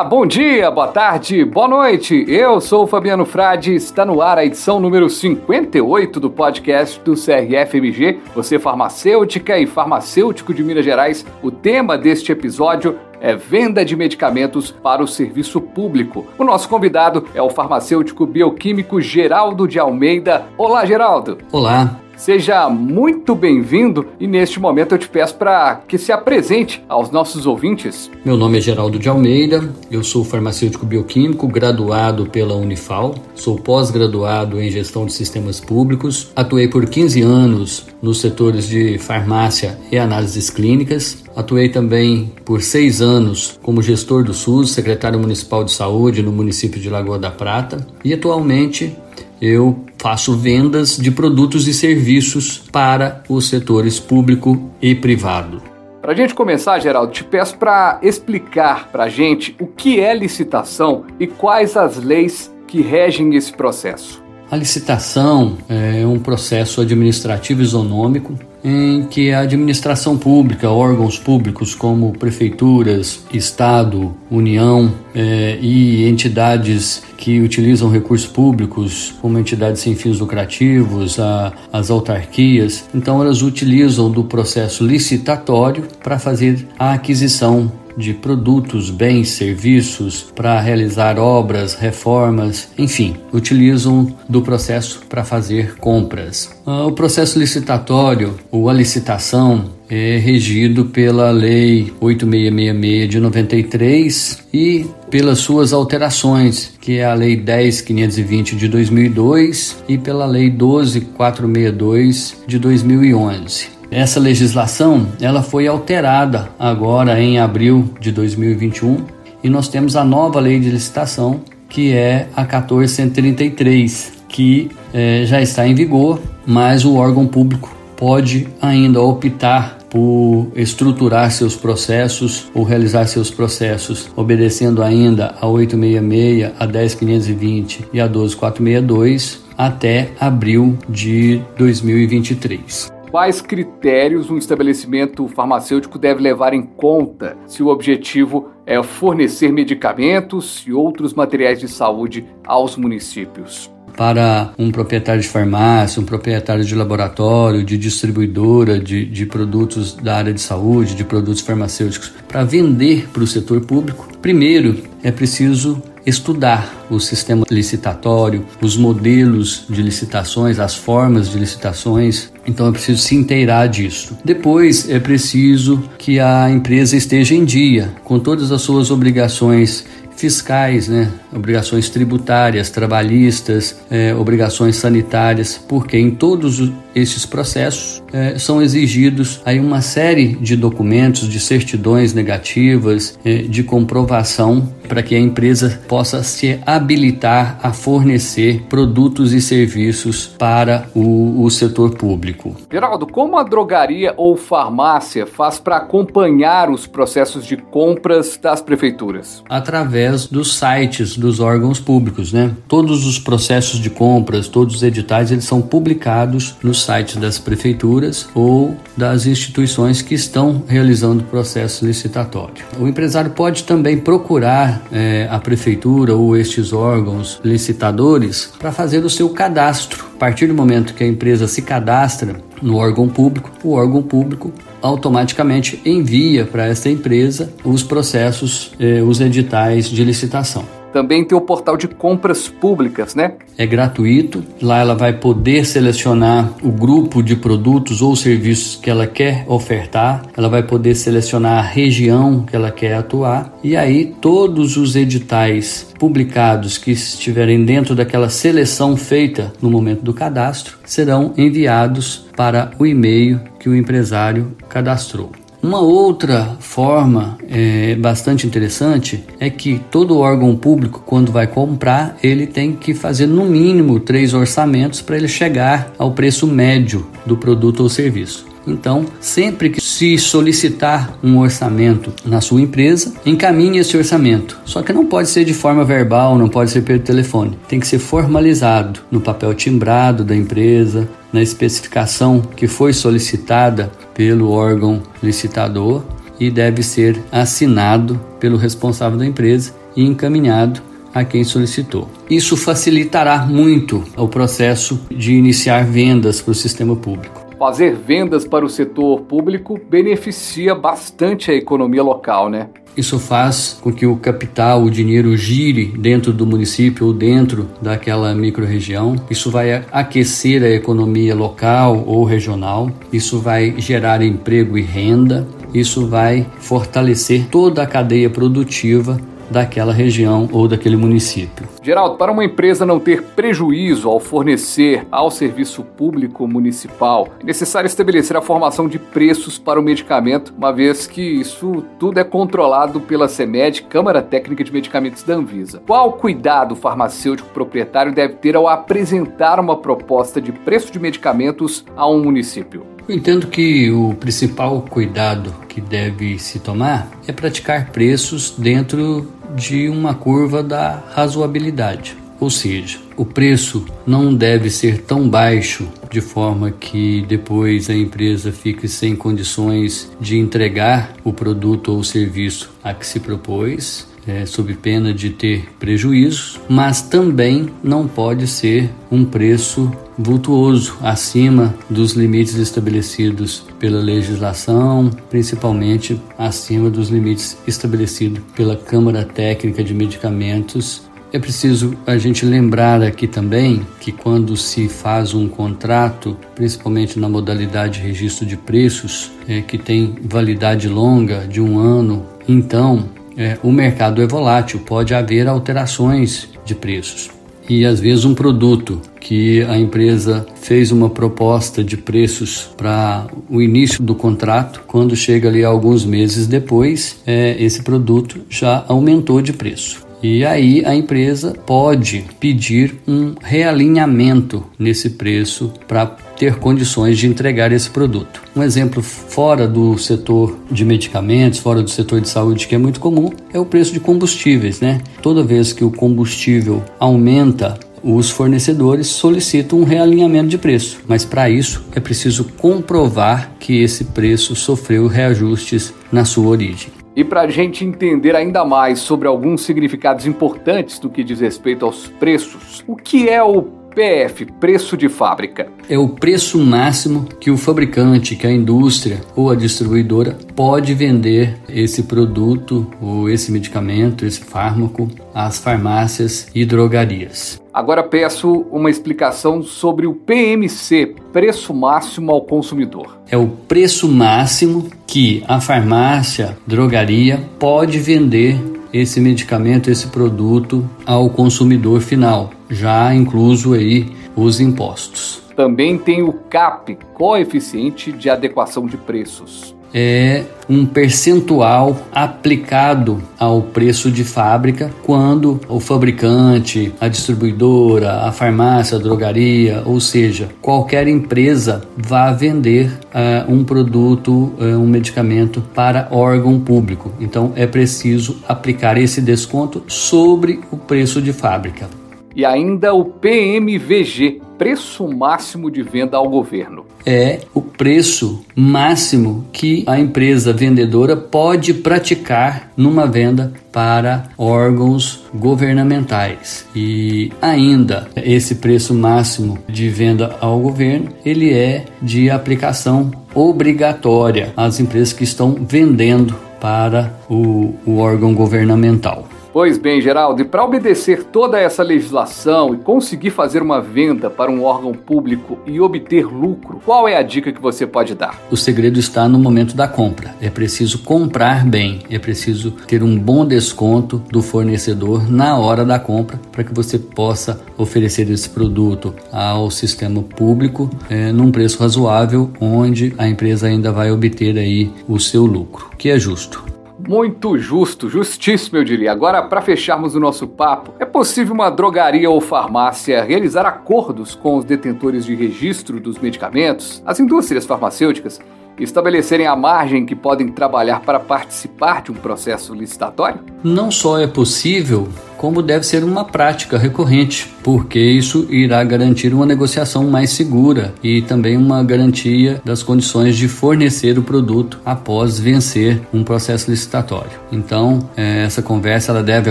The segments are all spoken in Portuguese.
Bom dia, boa tarde, boa noite. Eu sou o Fabiano Frade, está no ar a edição número 58 do podcast do CRFMG, você farmacêutica e farmacêutico de Minas Gerais. O tema deste episódio é venda de medicamentos para o serviço público. O nosso convidado é o farmacêutico bioquímico Geraldo de Almeida. Olá, Geraldo. Olá. Seja muito bem-vindo e neste momento eu te peço para que se apresente aos nossos ouvintes. Meu nome é Geraldo de Almeida, eu sou farmacêutico bioquímico, graduado pela Unifal, sou pós-graduado em gestão de sistemas públicos, atuei por 15 anos nos setores de farmácia e análises clínicas, atuei também por seis anos como gestor do SUS, secretário municipal de saúde no município de Lagoa da Prata e atualmente eu faço vendas de produtos e serviços para os setores público e privado. Para a gente começar, Geraldo, te peço para explicar para a gente o que é licitação e quais as leis que regem esse processo. A licitação é um processo administrativo isonômico em que a administração pública, órgãos públicos como prefeituras, Estado, União eh, e entidades que utilizam recursos públicos, como entidades sem fins lucrativos, a, as autarquias, então elas utilizam do processo licitatório para fazer a aquisição de produtos, bens, serviços para realizar obras, reformas, enfim, utilizam do processo para fazer compras. Ah, o processo licitatório ou a licitação é regido pela Lei 8666 de 93 e pelas suas alterações, que é a Lei 10520 de 2002 e pela Lei 12462 de 2011. Essa legislação ela foi alterada agora em abril de 2021 e nós temos a nova lei de licitação que é a 1433 que é, já está em vigor, mas o órgão público pode ainda optar por estruturar seus processos ou realizar seus processos obedecendo ainda a 866, a 10520 e a 12462 até abril de 2023 quais critérios um estabelecimento farmacêutico deve levar em conta se o objetivo é fornecer medicamentos e outros materiais de saúde aos municípios? Para um proprietário de farmácia, um proprietário de laboratório, de distribuidora de, de produtos da área de saúde, de produtos farmacêuticos, para vender para o setor público, primeiro é preciso estudar o sistema licitatório, os modelos de licitações, as formas de licitações. Então é preciso se inteirar disso. Depois é preciso que a empresa esteja em dia com todas as suas obrigações fiscais, né? obrigações tributárias, trabalhistas, é, obrigações sanitárias, porque em todos esses processos é, são exigidos aí uma série de documentos, de certidões negativas, é, de comprovação para que a empresa possa se habilitar a fornecer produtos e serviços para o, o setor público. Geraldo, como a drogaria ou farmácia faz para acompanhar os processos de compras das prefeituras? Através dos sites dos órgãos públicos, né? Todos os processos de compras, todos os editais, eles são publicados nos sites das prefeituras ou das instituições que estão realizando o processo licitatório. O empresário pode também procurar é, a prefeitura ou estes órgãos licitadores para fazer o seu cadastro. A partir do momento que a empresa se cadastra no órgão público, o órgão público automaticamente envia para esta empresa os processos, eh, os editais de licitação. Também tem o portal de compras públicas, né? É gratuito. Lá ela vai poder selecionar o grupo de produtos ou serviços que ela quer ofertar. Ela vai poder selecionar a região que ela quer atuar. E aí todos os editais publicados que estiverem dentro daquela seleção feita no momento do cadastro serão enviados para o e-mail que o empresário cadastrou. Uma outra forma é, bastante interessante é que todo órgão público, quando vai comprar, ele tem que fazer no mínimo três orçamentos para ele chegar ao preço médio do produto ou serviço. Então, sempre que se solicitar um orçamento na sua empresa, encaminhe esse orçamento. Só que não pode ser de forma verbal, não pode ser pelo telefone. Tem que ser formalizado no papel timbrado da empresa, na especificação que foi solicitada pelo órgão licitador e deve ser assinado pelo responsável da empresa e encaminhado a quem solicitou. Isso facilitará muito o processo de iniciar vendas para o sistema público. Fazer vendas para o setor público beneficia bastante a economia local, né? Isso faz com que o capital, o dinheiro gire dentro do município ou dentro daquela microrregião. Isso vai aquecer a economia local ou regional. Isso vai gerar emprego e renda. Isso vai fortalecer toda a cadeia produtiva daquela região ou daquele município. Geraldo, para uma empresa não ter prejuízo ao fornecer ao serviço público municipal, é necessário estabelecer a formação de preços para o medicamento, uma vez que isso tudo é controlado pela CEMED, Câmara Técnica de Medicamentos da Anvisa. Qual cuidado o farmacêutico proprietário deve ter ao apresentar uma proposta de preço de medicamentos a um município? Eu entendo que o principal cuidado que deve se tomar é praticar preços dentro de uma curva da razoabilidade. Ou seja, o preço não deve ser tão baixo de forma que depois a empresa fique sem condições de entregar o produto ou serviço a que se propôs, é, sob pena de ter prejuízos, mas também não pode ser um preço vultuoso acima dos limites estabelecidos pela legislação, principalmente acima dos limites estabelecidos pela Câmara Técnica de Medicamentos. É preciso a gente lembrar aqui também que quando se faz um contrato, principalmente na modalidade de registro de preços, é, que tem validade longa de um ano, então é, o mercado é volátil, pode haver alterações de preços. E às vezes um produto que a empresa fez uma proposta de preços para o início do contrato, quando chega ali alguns meses depois, é, esse produto já aumentou de preço. E aí a empresa pode pedir um realinhamento nesse preço para ter condições de entregar esse produto. Um exemplo fora do setor de medicamentos, fora do setor de saúde, que é muito comum, é o preço de combustíveis, né? Toda vez que o combustível aumenta, os fornecedores solicitam um realinhamento de preço, mas para isso é preciso comprovar que esse preço sofreu reajustes na sua origem. E para a gente entender ainda mais sobre alguns significados importantes do que diz respeito aos preços, o que é o PF, preço de fábrica? É o preço máximo que o fabricante, que a indústria ou a distribuidora pode vender esse produto ou esse medicamento, esse fármaco às farmácias e drogarias. Agora peço uma explicação sobre o PMC, preço máximo ao consumidor. É o preço máximo que a farmácia, drogaria pode vender esse medicamento, esse produto ao consumidor final, já incluso aí os impostos. Também tem o CAP, coeficiente de adequação de preços é um percentual aplicado ao preço de fábrica quando o fabricante, a distribuidora, a farmácia, a drogaria, ou seja, qualquer empresa vá vender uh, um produto, uh, um medicamento para órgão público. Então é preciso aplicar esse desconto sobre o preço de fábrica. E ainda o PMVG, preço máximo de venda ao governo. É o preço máximo que a empresa vendedora pode praticar numa venda para órgãos governamentais. E ainda esse preço máximo de venda ao governo, ele é de aplicação obrigatória às empresas que estão vendendo para o, o órgão governamental. Pois bem, Geraldo, e para obedecer toda essa legislação e conseguir fazer uma venda para um órgão público e obter lucro, qual é a dica que você pode dar? O segredo está no momento da compra. É preciso comprar bem, é preciso ter um bom desconto do fornecedor na hora da compra para que você possa oferecer esse produto ao sistema público é, num preço razoável, onde a empresa ainda vai obter aí o seu lucro, que é justo. Muito justo, justíssimo, eu diria. Agora, para fecharmos o nosso papo, é possível uma drogaria ou farmácia realizar acordos com os detentores de registro dos medicamentos, as indústrias farmacêuticas, estabelecerem a margem que podem trabalhar para participar de um processo licitatório? Não só é possível, como deve ser uma prática recorrente, porque isso irá garantir uma negociação mais segura e também uma garantia das condições de fornecer o produto após vencer um processo licitatório. Então, é, essa conversa ela deve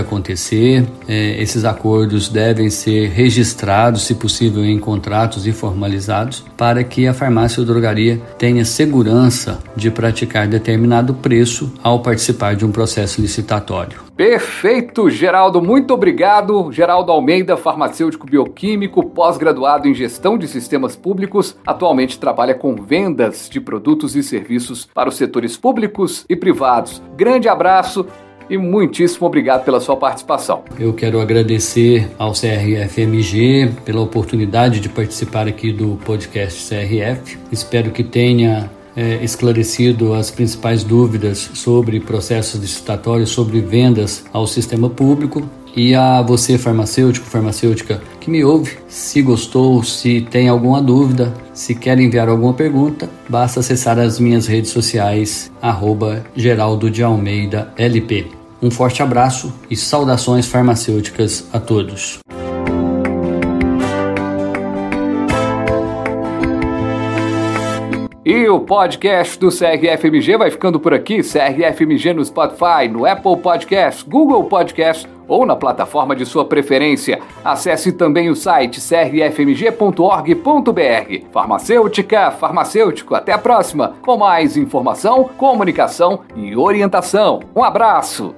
acontecer, é, esses acordos devem ser registrados, se possível, em contratos e formalizados, para que a farmácia ou drogaria tenha segurança de praticar determinado preço ao participar de um processo licitatório. Perfeito, Geraldo, muito obrigado. Geraldo Almeida, farmacêutico bioquímico, pós-graduado em gestão de sistemas públicos, atualmente trabalha com vendas de produtos e serviços para os setores públicos e privados. Grande abraço e muitíssimo obrigado pela sua participação. Eu quero agradecer ao CRFMG pela oportunidade de participar aqui do podcast CRF. Espero que tenha é, esclarecido as principais dúvidas sobre processos licitatórios, sobre vendas ao sistema público. E a você, farmacêutico, farmacêutica, que me ouve, se gostou, se tem alguma dúvida, se quer enviar alguma pergunta, basta acessar as minhas redes sociais, arroba Geraldo de Almeida LP. Um forte abraço e saudações farmacêuticas a todos. E o podcast do CRFMG vai ficando por aqui. CRFMG no Spotify, no Apple Podcast, Google Podcast ou na plataforma de sua preferência. Acesse também o site crfmg.org.br. Farmacêutica, farmacêutico, até a próxima com mais informação, comunicação e orientação. Um abraço!